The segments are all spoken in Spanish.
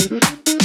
Mm-hmm.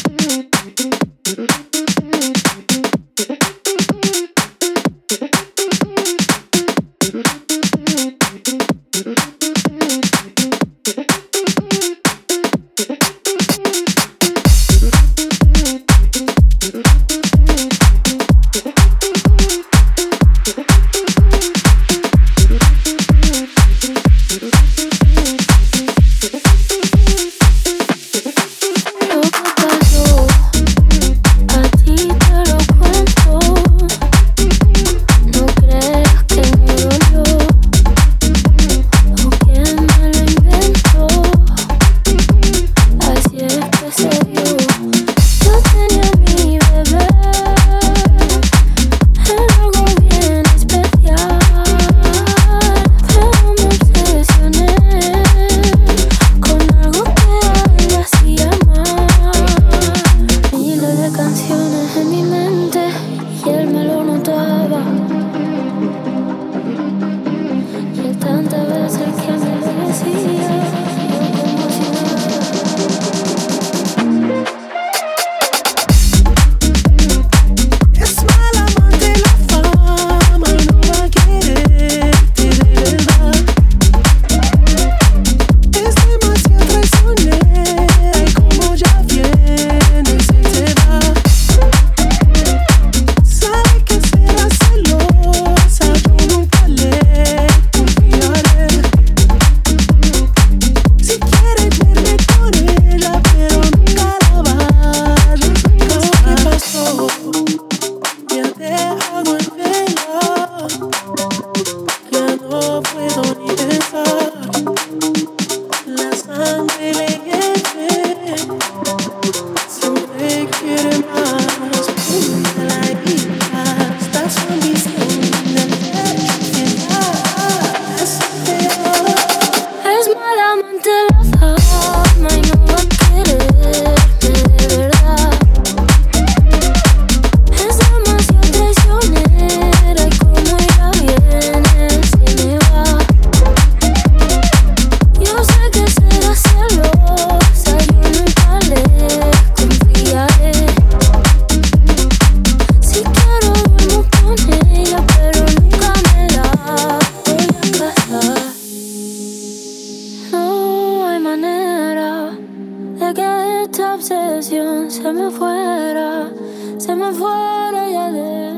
se me fuera, se me fuera y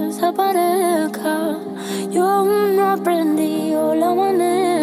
desaparezca. Yo aún no aprendí la manera.